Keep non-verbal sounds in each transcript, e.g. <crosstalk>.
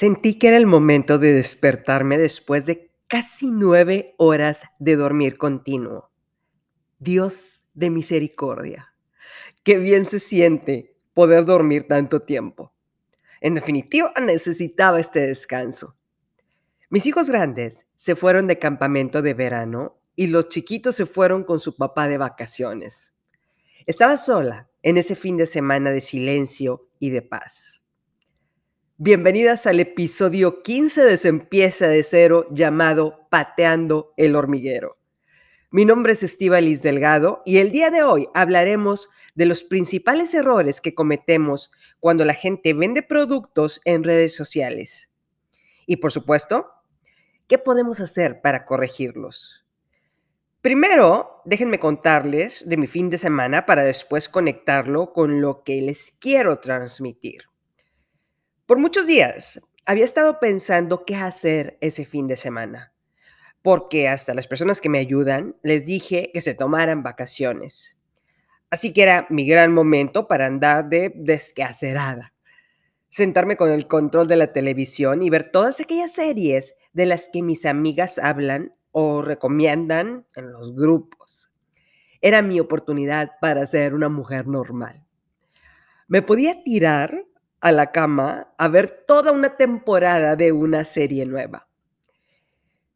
Sentí que era el momento de despertarme después de casi nueve horas de dormir continuo. Dios de misericordia, qué bien se siente poder dormir tanto tiempo. En definitiva, necesitaba este descanso. Mis hijos grandes se fueron de campamento de verano y los chiquitos se fueron con su papá de vacaciones. Estaba sola en ese fin de semana de silencio y de paz. Bienvenidas al episodio 15 de empieza de cero llamado Pateando el hormiguero. Mi nombre es Liz Delgado y el día de hoy hablaremos de los principales errores que cometemos cuando la gente vende productos en redes sociales. Y por supuesto, ¿qué podemos hacer para corregirlos? Primero, déjenme contarles de mi fin de semana para después conectarlo con lo que les quiero transmitir. Por muchos días había estado pensando qué hacer ese fin de semana, porque hasta las personas que me ayudan les dije que se tomaran vacaciones. Así que era mi gran momento para andar de descacerada. Sentarme con el control de la televisión y ver todas aquellas series de las que mis amigas hablan o recomiendan en los grupos. Era mi oportunidad para ser una mujer normal. Me podía tirar a la cama a ver toda una temporada de una serie nueva.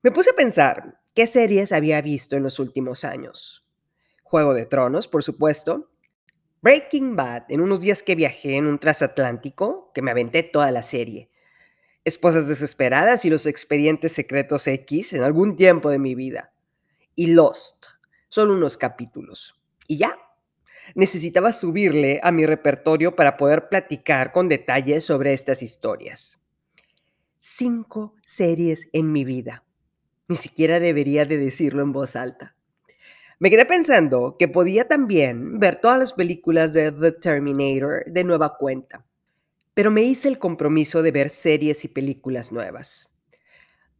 Me puse a pensar qué series había visto en los últimos años. Juego de Tronos, por supuesto. Breaking Bad, en unos días que viajé en un transatlántico, que me aventé toda la serie. Esposas Desesperadas y los Expedientes Secretos X en algún tiempo de mi vida. Y Lost, solo unos capítulos. Y ya, necesitaba subirle a mi repertorio para poder platicar con detalles sobre estas historias. Cinco series en mi vida. Ni siquiera debería de decirlo en voz alta. Me quedé pensando que podía también ver todas las películas de The Terminator de nueva cuenta, pero me hice el compromiso de ver series y películas nuevas.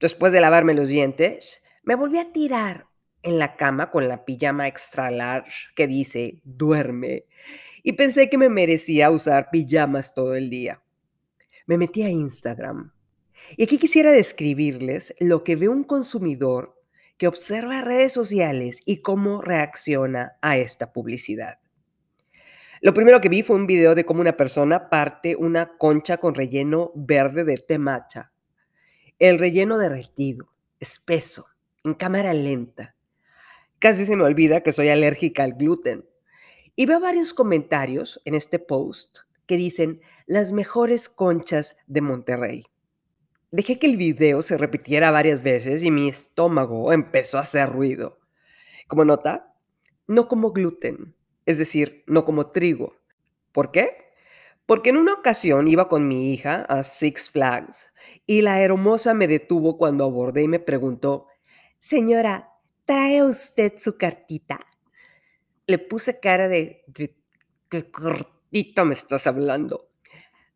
Después de lavarme los dientes, me volví a tirar en la cama con la pijama extra large que dice duerme y pensé que me merecía usar pijamas todo el día. Me metí a Instagram y aquí quisiera describirles lo que ve un consumidor que observa redes sociales y cómo reacciona a esta publicidad. Lo primero que vi fue un video de cómo una persona parte una concha con relleno verde de té matcha. El relleno derretido, espeso, en cámara lenta, Casi se me olvida que soy alérgica al gluten. Y veo varios comentarios en este post que dicen las mejores conchas de Monterrey. Dejé que el video se repitiera varias veces y mi estómago empezó a hacer ruido. Como nota, no como gluten, es decir, no como trigo. ¿Por qué? Porque en una ocasión iba con mi hija a Six Flags y la hermosa me detuvo cuando abordé y me preguntó, Señora, ¿trae usted su cartita? Le puse cara de, ¿qué cortito me estás hablando?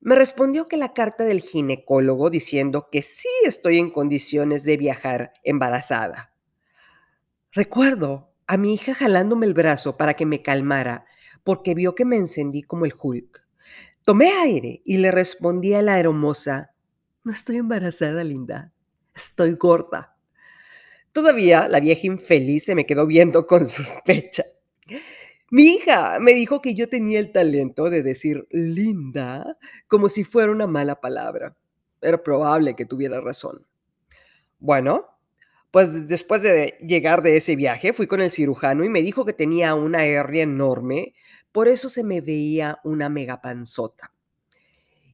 Me respondió que la carta del ginecólogo diciendo que sí estoy en condiciones de viajar embarazada. Recuerdo a mi hija jalándome el brazo para que me calmara porque vio que me encendí como el Hulk. Tomé aire y le respondí a la hermosa, no estoy embarazada, linda, estoy gorda. Todavía la vieja infeliz se me quedó viendo con sospecha. Mi hija me dijo que yo tenía el talento de decir linda como si fuera una mala palabra. Era probable que tuviera razón. Bueno, pues después de llegar de ese viaje fui con el cirujano y me dijo que tenía una hernia enorme, por eso se me veía una megapanzota.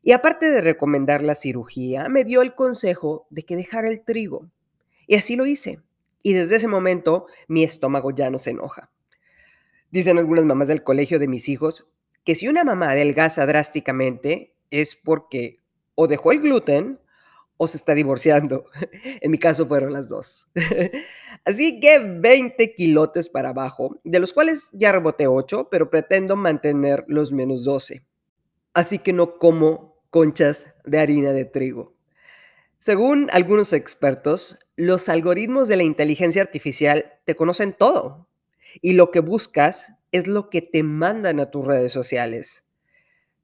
Y aparte de recomendar la cirugía, me dio el consejo de que dejara el trigo. Y así lo hice. Y desde ese momento mi estómago ya no se enoja. Dicen algunas mamás del colegio de mis hijos que si una mamá adelgaza drásticamente es porque o dejó el gluten o se está divorciando. <laughs> En mi caso fueron las dos. <laughs> Así que 20 kilotes para abajo, de los cuales ya reboté 8, pero pretendo mantener los menos 12. Así que no como conchas de harina de trigo. Según algunos expertos, los algoritmos de la inteligencia artificial te conocen todo y lo que buscas es lo que te mandan a tus redes sociales.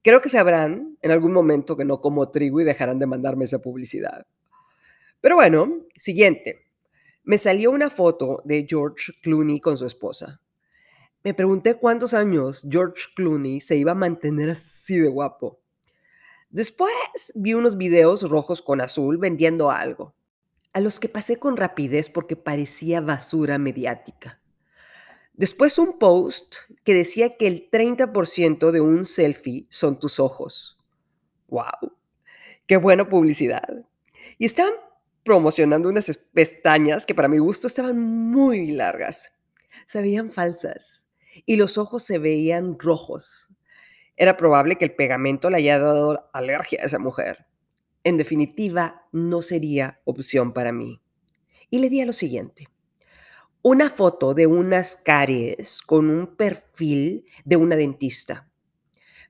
Creo que sabrán en algún momento que no como trigo y dejarán de mandarme esa publicidad. Pero bueno, siguiente. Me salió una foto de George Clooney con su esposa. Me pregunté cuántos años George Clooney se iba a mantener así de guapo. Después vi unos videos rojos con azul vendiendo algo, a los que pasé con rapidez porque parecía basura mediática. Después un post que decía que el 30% de un selfie son tus ojos. ¡Wow! ¡Qué buena publicidad! Y estaban promocionando unas pestañas que para mi gusto estaban muy largas. Se veían falsas y los ojos se veían rojos. Era probable que el pegamento le haya dado alergia a esa mujer. En definitiva, no sería opción para mí. Y le di a lo siguiente. Una foto de unas caries con un perfil de una dentista.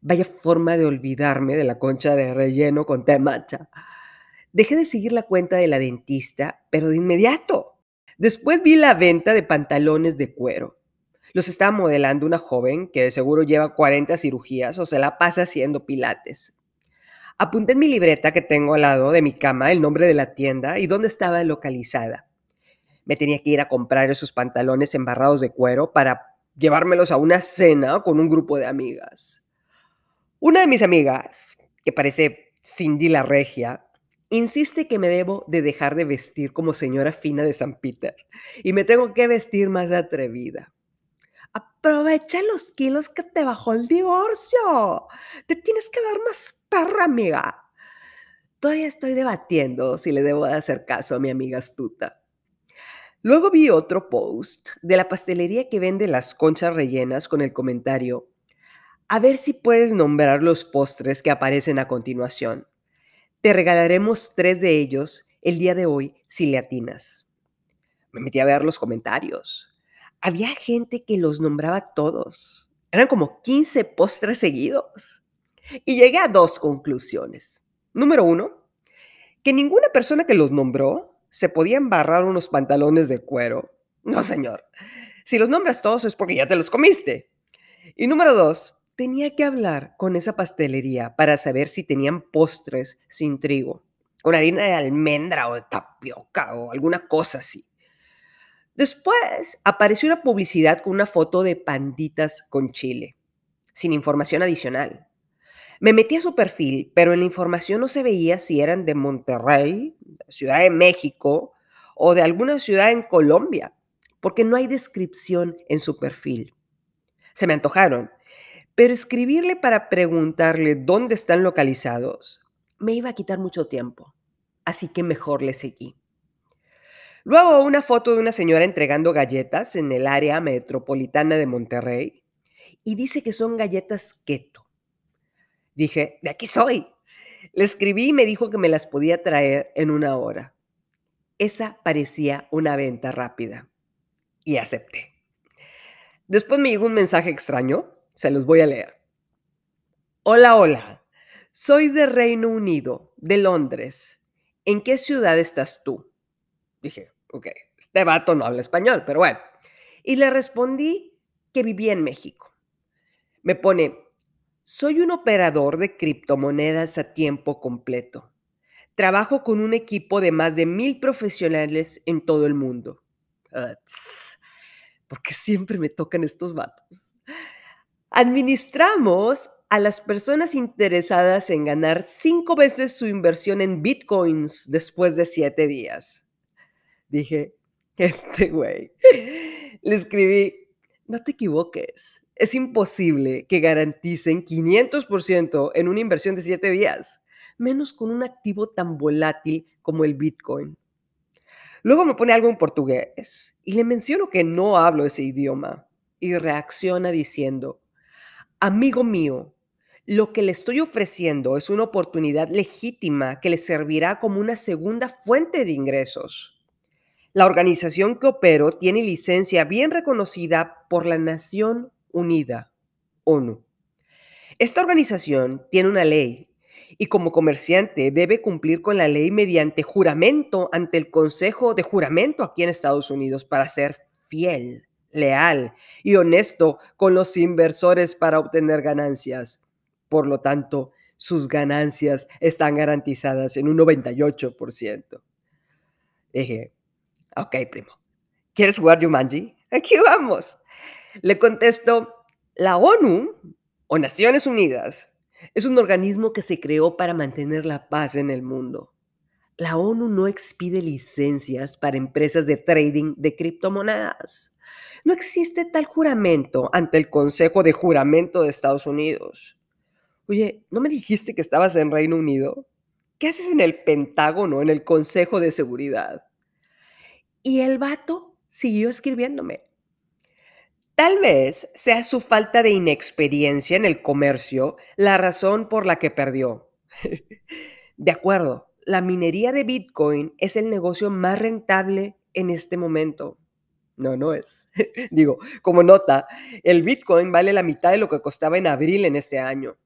Vaya forma de olvidarme de la concha de relleno con té matcha. Dejé de seguir la cuenta de la dentista, pero de inmediato. Después vi la venta de pantalones de cuero. Los estaba modelando una joven que de seguro lleva 40 cirugías o se la pasa haciendo pilates. Apunté en mi libreta que tengo al lado de mi cama el nombre de la tienda y dónde estaba localizada. Me tenía que ir a comprar esos pantalones embarrados de cuero para llevármelos a una cena con un grupo de amigas. Una de mis amigas, que parece Cindy la Regia, insiste que me debo de dejar de vestir como señora fina de San Peter y me tengo que vestir más atrevida. Aprovecha los kilos que te bajó el divorcio. Te tienes que dar más perra, amiga. Todavía estoy debatiendo si le debo de hacer caso a mi amiga astuta. Luego vi otro post de la pastelería que vende las conchas rellenas con el comentario, a ver si puedes nombrar los postres que aparecen a continuación. Te regalaremos tres de ellos el día de hoy si le atinas. Me metí a ver los comentarios había gente que los nombraba todos. Eran como 15 postres seguidos. Y llegué a dos conclusiones. Número uno, que ninguna persona que los nombró se podía embarrar unos pantalones de cuero. No, señor. Si los nombras todos es porque ya te los comiste. Y número dos, tenía que hablar con esa pastelería para saber si tenían postres sin trigo, con harina de almendra o de tapioca o alguna cosa así. Después apareció una publicidad con una foto de panditas con chile, sin información adicional. Me metí a su perfil, pero en la información no se veía si eran de Monterrey, Ciudad de México o de alguna ciudad en Colombia, porque no hay descripción en su perfil. Se me antojaron, pero escribirle para preguntarle dónde están localizados me iba a quitar mucho tiempo, así que mejor le seguí. Luego una foto de una señora entregando galletas en el área metropolitana de Monterrey y dice que son galletas keto. Dije, de aquí soy. Le escribí y me dijo que me las podía traer en una hora. Esa parecía una venta rápida y acepté. Después me llegó un mensaje extraño, se los voy a leer. Hola, hola. Soy de Reino Unido, de Londres. ¿En qué ciudad estás tú? Dije, ok, este vato no habla español, pero bueno. Y le respondí que vivía en México. Me pone, soy un operador de criptomonedas a tiempo completo. Trabajo con un equipo de más de mil profesionales en todo el mundo. porque siempre me tocan estos vatos. Administramos a las personas interesadas en ganar cinco veces su inversión en bitcoins después de siete días. Dije, <laughs> este güey. Le escribí, no te equivoques. Es imposible que garanticen 500% en una inversión de 7 días, menos con un activo tan volátil como el Bitcoin. Luego me pone algo en portugués y le menciono que no hablo ese idioma y reacciona diciendo, amigo mío, lo que le estoy ofreciendo es una oportunidad legítima que le servirá como una segunda fuente de ingresos. La organización que opero tiene licencia bien reconocida por la Nación Unida, ONU. Esta organización tiene una ley y como comerciante debe cumplir con la ley mediante juramento ante el Consejo de Juramento aquí en Estados Unidos para ser fiel, leal y honesto con los inversores para obtener ganancias. Por lo tanto, sus ganancias están garantizadas en un 98%. Dije, ok, primo, ¿quieres jugar Jumanji? <laughs> Aquí vamos. Le contesto, la ONU o Naciones Unidas es un organismo que se creó para mantener la paz en el mundo. La ONU no expide licencias para empresas de trading de criptomonedas. No existe tal juramento ante el Consejo de Juramento de Estados Unidos. Oye, ¿no me dijiste que estabas en Reino Unido? ¿Qué haces en el Pentágono, en el Consejo de Seguridad? Y el vato siguió escribiéndome. Tal vez sea su falta de inexperiencia en el comercio la razón por la que perdió. <laughs> de acuerdo, la minería de Bitcoin es el negocio más rentable en este momento. No, no es. <laughs> Digo, como nota, el Bitcoin vale la mitad de lo que costaba en abril en este año.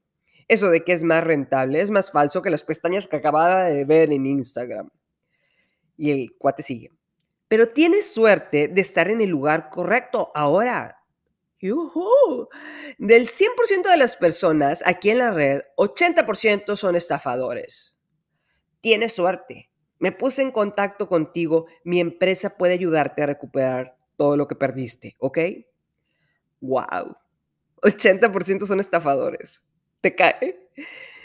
Eso de que es más rentable es más falso que las pestañas que acababa de ver en Instagram. Y el cuate sigue. Pero tienes suerte de estar en el lugar correcto ahora. Del 100% de las personas aquí en la red, 80% son estafadores. Tienes suerte. Me puse en contacto contigo. Mi empresa puede ayudarte a recuperar todo lo que perdiste, ¿ok? Wow. 80% son estafadores. ¿Te cae?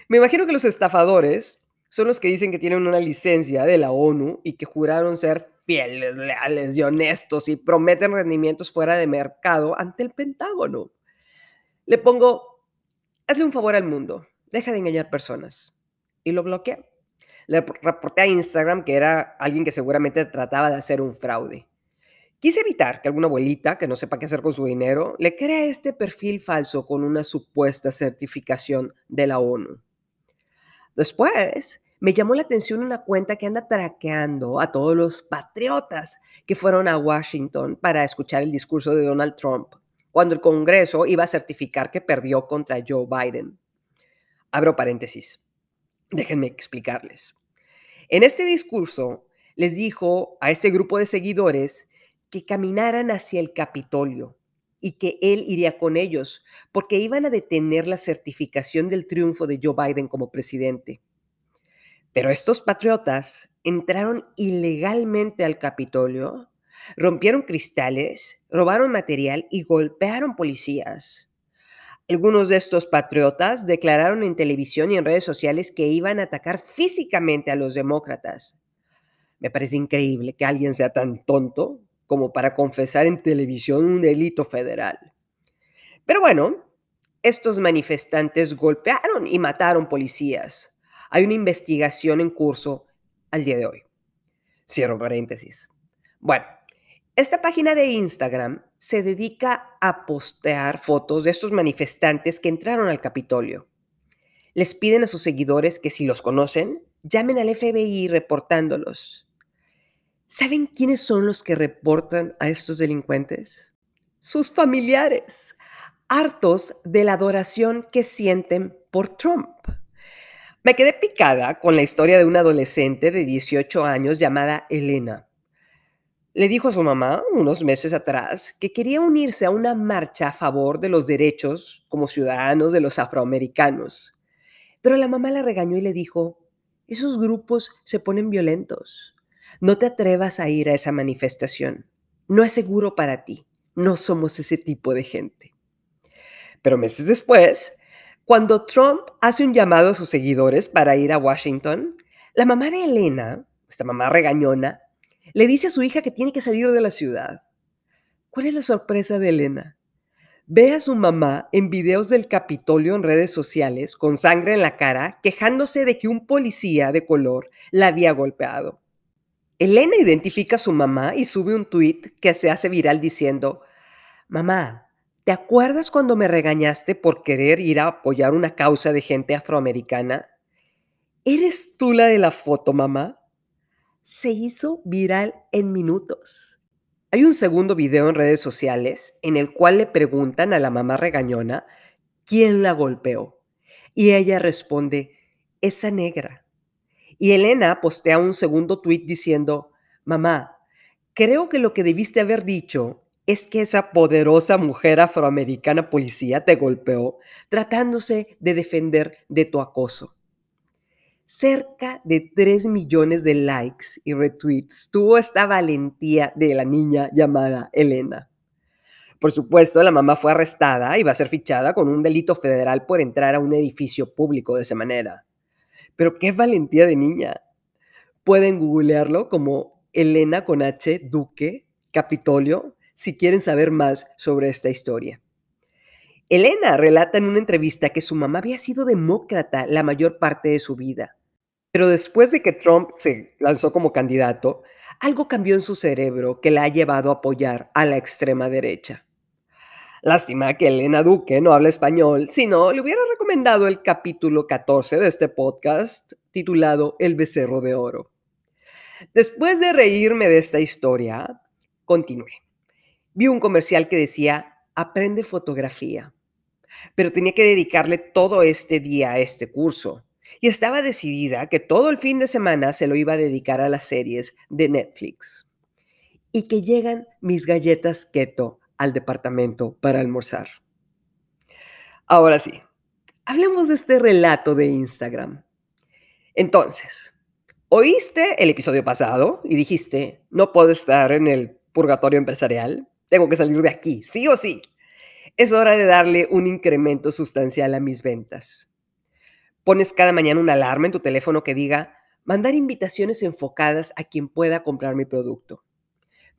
Me imagino que los estafadores son los que dicen que tienen una licencia de la ONU y que juraron ser fieles, leales y honestos y prometen rendimientos fuera de mercado ante el Pentágono. Le pongo, hazle un favor al mundo, deja de engañar personas. Y lo bloqueé. Le reporté a Instagram que era alguien que seguramente trataba de hacer un fraude. Quise evitar que alguna abuelita que no sepa qué hacer con su dinero le crea este perfil falso con una supuesta certificación de la ONU. Después, me llamó la atención una cuenta que anda traqueando a todos los patriotas que fueron a Washington para escuchar el discurso de Donald Trump cuando el Congreso iba a certificar que perdió contra Joe Biden. Abro paréntesis. Déjenme explicarles. En este discurso les dijo a este grupo de seguidores que caminaran hacia el Capitolio y que él iría con ellos, porque iban a detener la certificación del triunfo de Joe Biden como presidente. Pero estos patriotas entraron ilegalmente al Capitolio, rompieron cristales, robaron material y golpearon policías. Algunos de estos patriotas declararon en televisión y en redes sociales que iban a atacar físicamente a los demócratas. Me parece increíble que alguien sea tan tonto como para confesar en televisión un delito federal. Pero bueno, estos manifestantes golpearon y mataron policías. Hay una investigación en curso al día de hoy. Cierro paréntesis. Bueno, esta página de Instagram se dedica a postear fotos de estos manifestantes que entraron al Capitolio. Les piden a sus seguidores que si los conocen, llamen al FBI reportándolos. ¿Saben quiénes son los que reportan a estos delincuentes? Sus familiares, hartos de la adoración que sienten por Trump. Me quedé picada con la historia de una adolescente de 18 años llamada Elena. Le dijo a su mamá unos meses atrás que quería unirse a una marcha a favor de los derechos como ciudadanos de los afroamericanos. Pero la mamá la regañó y le dijo, esos grupos se ponen violentos. No te atrevas a ir a esa manifestación. No es seguro para ti. No somos ese tipo de gente. Pero meses después, cuando Trump hace un llamado a sus seguidores para ir a Washington, la mamá de Elena, esta mamá regañona, le dice a su hija que tiene que salir de la ciudad. ¿Cuál es la sorpresa de Elena? Ve a su mamá en videos del Capitolio en redes sociales con sangre en la cara, quejándose de que un policía de color la había golpeado. Elena identifica a su mamá y sube un tuit que se hace viral diciendo, Mamá, ¿te acuerdas cuando me regañaste por querer ir a apoyar una causa de gente afroamericana? ¿Eres tú la de la foto, mamá? Se hizo viral en minutos. Hay un segundo video en redes sociales en el cual le preguntan a la mamá regañona quién la golpeó. Y ella responde, esa negra. Y Elena postea un segundo tuit diciendo, mamá, creo que lo que debiste haber dicho es que esa poderosa mujer afroamericana policía te golpeó tratándose de defender de tu acoso. Cerca de 3 millones de likes y retweets tuvo esta valentía de la niña llamada Elena. Por supuesto, la mamá fue arrestada y va a ser fichada con un delito federal por entrar a un edificio público de esa manera. Pero qué valentía de niña. Pueden googlearlo como Elena con H, Duque, Capitolio, si quieren saber más sobre esta historia. Elena relata en una entrevista que su mamá había sido demócrata la mayor parte de su vida pero después de que Trump se lanzó como candidato, algo cambió en su cerebro que la ha llevado a apoyar a la extrema derecha. Lástima que Elena Duque no habla español, sino le hubiera recomendado el capítulo 14 de este podcast titulado El becerro de oro. Después de reírme de esta historia, continué. Vi un comercial que decía, aprende fotografía, pero tenía que dedicarle todo este día a este curso y estaba decidida que todo el fin de semana se lo iba a dedicar a las series de Netflix. Y que llegan mis galletas keto al departamento para almorzar. Ahora sí, hablemos de este relato de Instagram. Entonces, oíste el episodio pasado y dijiste, no puedo estar en el purgatorio empresarial, tengo que salir de aquí, sí o sí. Es hora de darle un incremento sustancial a mis ventas. Pones cada mañana una alarma en tu teléfono que diga, mandar invitaciones enfocadas a quien pueda comprar mi producto.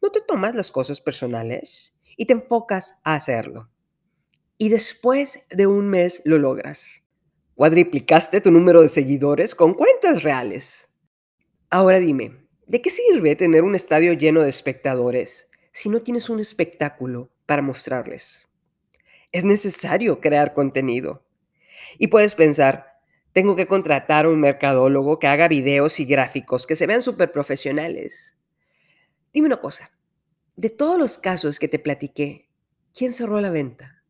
No te tomas las cosas personales y te enfocas a hacerlo. Y después de un mes lo logras. Cuadriplicaste tu número de seguidores con cuentas reales. Ahora dime, ¿de qué sirve tener un estadio lleno de espectadores si no tienes un espectáculo para mostrarles? Es necesario crear contenido. Y puedes pensar, tengo que contratar a un mercadólogo que haga videos y gráficos que se vean súper profesionales. Dime una cosa, de todos los casos que te platiqué, ¿quién cerró la venta?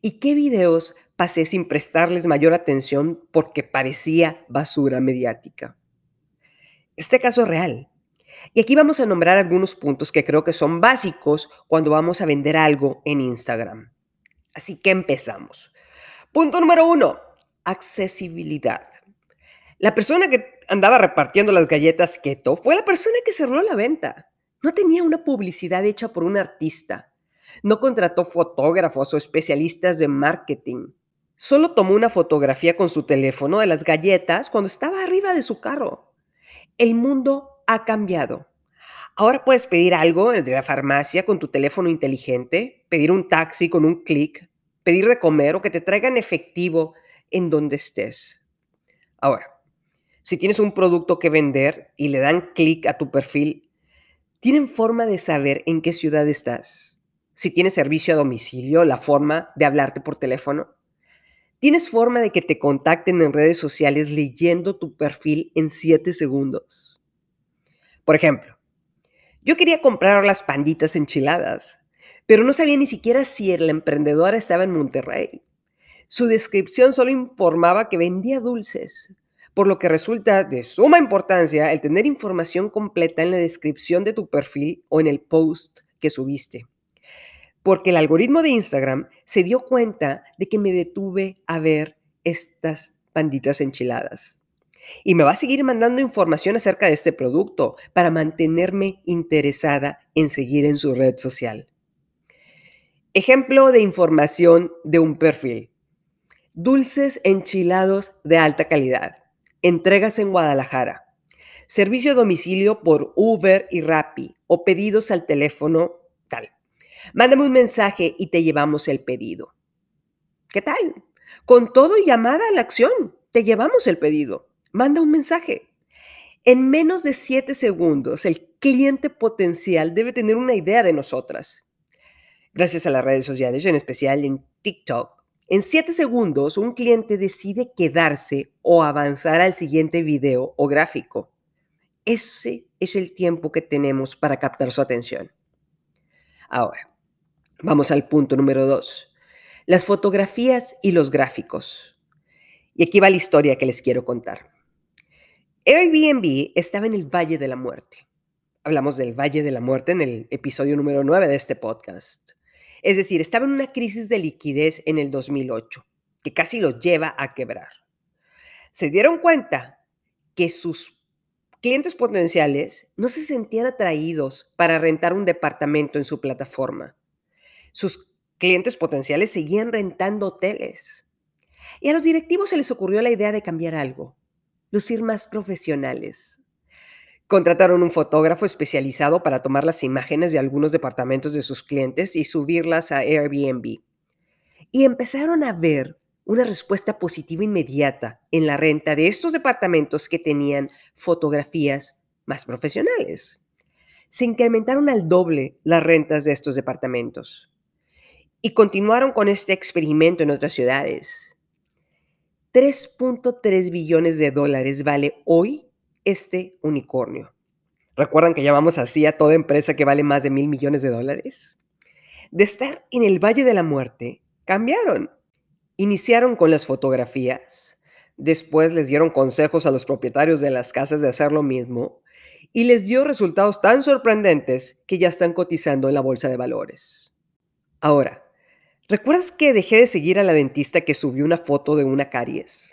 ¿Y qué videos pasé sin prestarles mayor atención porque parecía basura mediática? Este caso real. Y aquí vamos a nombrar algunos puntos que creo que son básicos cuando vamos a vender algo en Instagram. Así que empezamos. Punto número uno, accesibilidad. La persona que andaba repartiendo las galletas keto fue la persona que cerró la venta. No tenía una publicidad hecha por un artista. No contrató fotógrafos o especialistas de marketing. Solo tomó una fotografía con su teléfono de las galletas cuando estaba arriba de su carro. El mundo ha cambiado. Ahora puedes pedir algo de la farmacia con tu teléfono inteligente, pedir un taxi con un clic, pedir de comer o que te traigan efectivo en donde estés. Ahora, si tienes un producto que vender y le dan clic a tu perfil, ¿tienen forma de saber en qué ciudad estás? Si tienes servicio a domicilio, la forma de hablarte por teléfono. ¿Tienes forma de que te contacten en redes sociales leyendo tu perfil en 7 segundos? Por ejemplo, yo quería comprar las panditas enchiladas, pero no sabía ni siquiera si la emprendedora estaba en Monterrey. Su descripción solo informaba que vendía dulces, por lo que resulta de suma importancia el tener información completa en la descripción de tu perfil o en el post que subiste. Porque el algoritmo de Instagram se dio cuenta de que me detuve a ver estas panditas enchiladas. Y me va a seguir mandando información acerca de este producto para mantenerme interesada en seguir en su red social. Ejemplo de información de un perfil. Dulces enchilados de alta calidad. Entregas en Guadalajara. Servicio a domicilio por Uber y Rappi o pedidos al teléfono tal. Mándame un mensaje y te llevamos el pedido. ¿Qué tal? Con todo y llamada a la acción, te llevamos el pedido. Manda un mensaje. En menos de 7 segundos, el cliente potencial debe tener una idea de nosotras. Gracias a las redes sociales, en especial en TikTok, en 7 segundos, un cliente decide quedarse o avanzar al siguiente video o gráfico. Ese es el tiempo que tenemos para captar su atención. Ahora, vamos al punto número 2. Las fotografías y los gráficos. Y aquí va la historia que les quiero contar. Airbnb estaba en el Valle de la Muerte. Hablamos del Valle de la Muerte en el episodio número 9 de este podcast. Es decir, estaba en una crisis de liquidez en el 2008, que casi lo lleva a quebrar. Se dieron cuenta que sus clientes potenciales no se sentían atraídos para rentar un departamento en su plataforma. Sus clientes potenciales seguían rentando hoteles. Y a los directivos se les ocurrió la idea de cambiar algo, lucir más profesionales. Contrataron un fotógrafo especializado para tomar las imágenes de algunos departamentos de sus clientes y subirlas a Airbnb. Y empezaron a ver una respuesta positiva inmediata en la renta de estos departamentos que tenían fotografías más profesionales. Se incrementaron al doble las rentas de estos departamentos. Y continuaron con este experimento en otras ciudades. 3.3 billones de dólares vale hoy este unicornio. ¿Recuerdan que llamamos así a toda empresa que vale más de mil millones de dólares? De estar en el Valle de la Muerte, cambiaron Iniciaron con las fotografías, después les dieron consejos a los propietarios de las casas de hacer lo mismo y les dio resultados tan sorprendentes que ya están cotizando en la bolsa de valores. Ahora, ¿recuerdas que dejé de seguir a la dentista que subió una foto de una caries?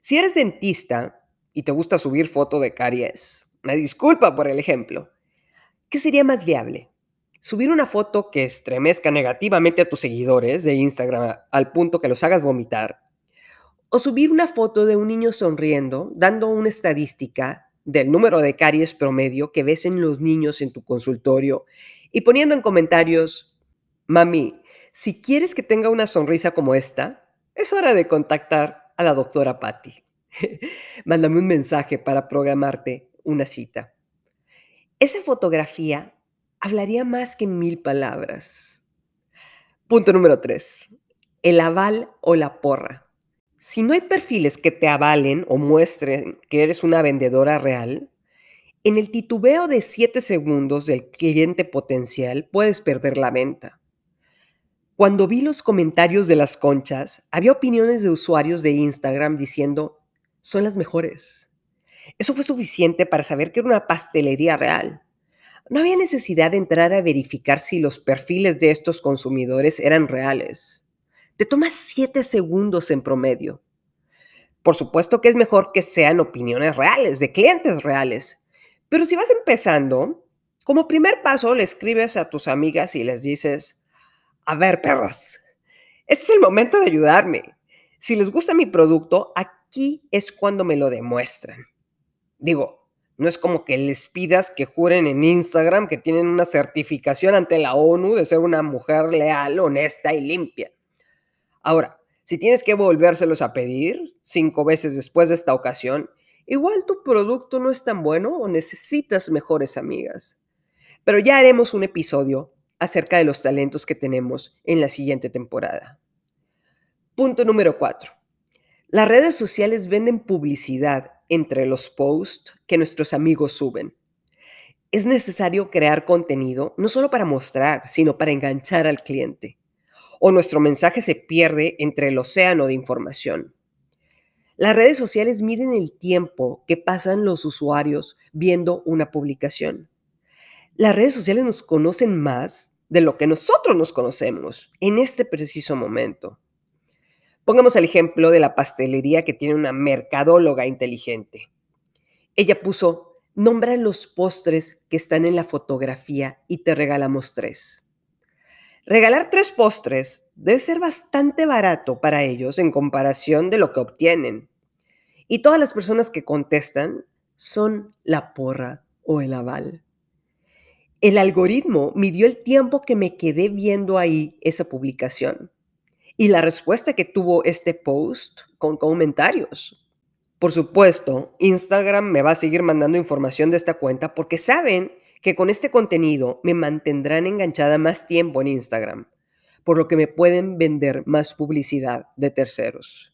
Si eres dentista y te gusta subir foto de caries, me disculpa por el ejemplo. ¿Qué sería más viable? subir una foto que estremezca negativamente a tus seguidores de Instagram al punto que los hagas vomitar, o subir una foto de un niño sonriendo dando una estadística del número de caries promedio que ves en los niños en tu consultorio y poniendo en comentarios, mami, si quieres que tenga una sonrisa como esta, es hora de contactar a la doctora Patty. <laughs> Mándame un mensaje para programarte una cita. Esa fotografía hablaría más que mil palabras. Punto número tres. El aval o la porra. Si no hay perfiles que te avalen o muestren que eres una vendedora real, en el titubeo de 7 segundos del cliente potencial puedes perder la venta. Cuando vi los comentarios de las conchas, había opiniones de usuarios de Instagram diciendo, son las mejores. Eso fue suficiente para saber que era una pastelería real. No había necesidad de entrar a verificar si los perfiles de estos consumidores eran reales. Te tomas siete segundos en promedio. Por supuesto que es mejor que sean opiniones reales, de clientes reales. Pero si vas empezando, como primer paso le escribes a tus amigas y les dices, a ver, perras, este es el momento de ayudarme. Si les gusta mi producto, aquí es cuando me lo demuestran. Digo, no es como que les pidas que juren en Instagram que tienen una certificación ante la ONU de ser una mujer leal, honesta y limpia. Ahora, si tienes que volvérselos a pedir cinco veces después de esta ocasión, igual tu producto no es tan bueno o necesitas mejores amigas. Pero ya haremos un episodio acerca de los talentos que tenemos en la siguiente temporada. Punto número 4. Las redes sociales venden publicidad entre los posts que nuestros amigos suben. Es necesario crear contenido no solo para mostrar, sino para enganchar al cliente. O nuestro mensaje se pierde entre el océano de información. Las redes sociales miden el tiempo que pasan los usuarios viendo una publicación. Las redes sociales nos conocen más de lo que nosotros nos conocemos en este preciso momento. Pongamos el ejemplo de la pastelería que tiene una mercadóloga inteligente. Ella puso, nombra los postres que están en la fotografía y te regalamos tres. Regalar tres postres debe ser bastante barato para ellos en comparación de lo que obtienen. Y todas las personas que contestan son la porra o el aval. El algoritmo midió el tiempo que me quedé viendo ahí esa publicación y la respuesta que tuvo este post con comentarios. Por supuesto, Instagram me va a seguir mandando información de esta cuenta porque saben que con este contenido me mantendrán enganchada más tiempo en Instagram, por lo que me pueden vender más publicidad de terceros.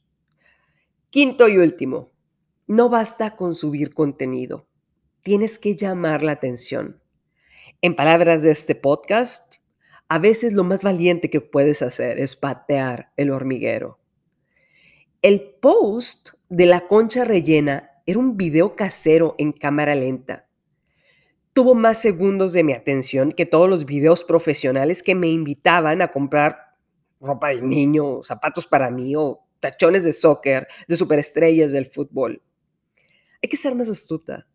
Quinto y último, no basta con subir contenido, tienes que llamar la atención. En palabras de este podcast, a veces lo más valiente que puedes hacer es patear el hormiguero. El post de la concha rellena era un video casero en cámara lenta. Tuvo más segundos de mi atención que todos los videos profesionales que me invitaban a comprar ropa de niño, zapatos para mí o tachones de soccer, de superestrellas del fútbol. Hay que ser más astuta.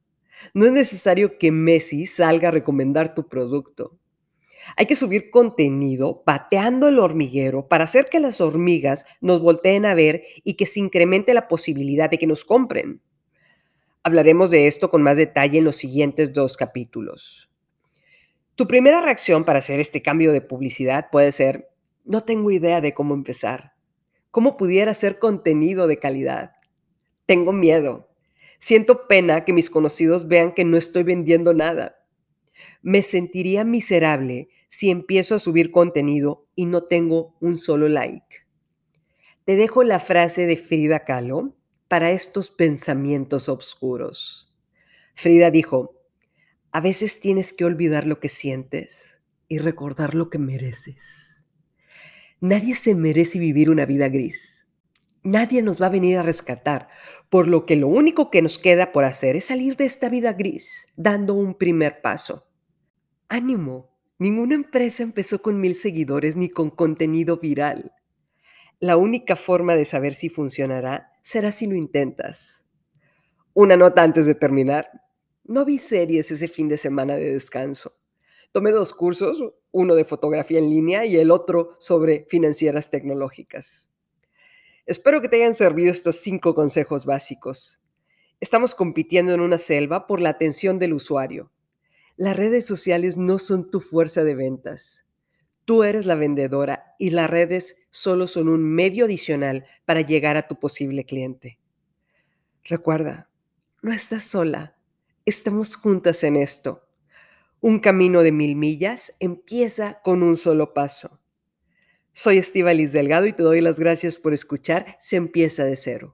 No es necesario que Messi salga a recomendar tu producto. Hay que subir contenido pateando el hormiguero para hacer que las hormigas nos volteen a ver y que se incremente la posibilidad de que nos compren. Hablaremos de esto con más detalle en los siguientes dos capítulos. Tu primera reacción para hacer este cambio de publicidad puede ser, no tengo idea de cómo empezar. ¿Cómo pudiera hacer contenido de calidad? Tengo miedo. Siento pena que mis conocidos vean que no estoy vendiendo nada. Me sentiría miserable si empiezo a subir contenido y no tengo un solo like. Te dejo la frase de Frida Kahlo para estos pensamientos oscuros. Frida dijo, a veces tienes que olvidar lo que sientes y recordar lo que mereces. Nadie se merece vivir una vida gris. Nadie nos va a venir a rescatar, por lo que lo único que nos queda por hacer es salir de esta vida gris, dando un primer paso. Ánimo, ninguna empresa empezó con mil seguidores ni con contenido viral. La única forma de saber si funcionará será si lo intentas. Una nota antes de terminar. No vi series ese fin de semana de descanso. Tomé dos cursos, uno de fotografía en línea y el otro sobre financieras tecnológicas. Espero que te hayan servido estos cinco consejos básicos. Estamos compitiendo en una selva por la atención del usuario. Las redes sociales no son tu fuerza de ventas. Tú eres la vendedora y las redes solo son un medio adicional para llegar a tu posible cliente. Recuerda, no estás sola. Estamos juntas en esto. Un camino de mil millas empieza con un solo paso. Soy Estivalis Delgado y te doy las gracias por escuchar Se empieza de cero.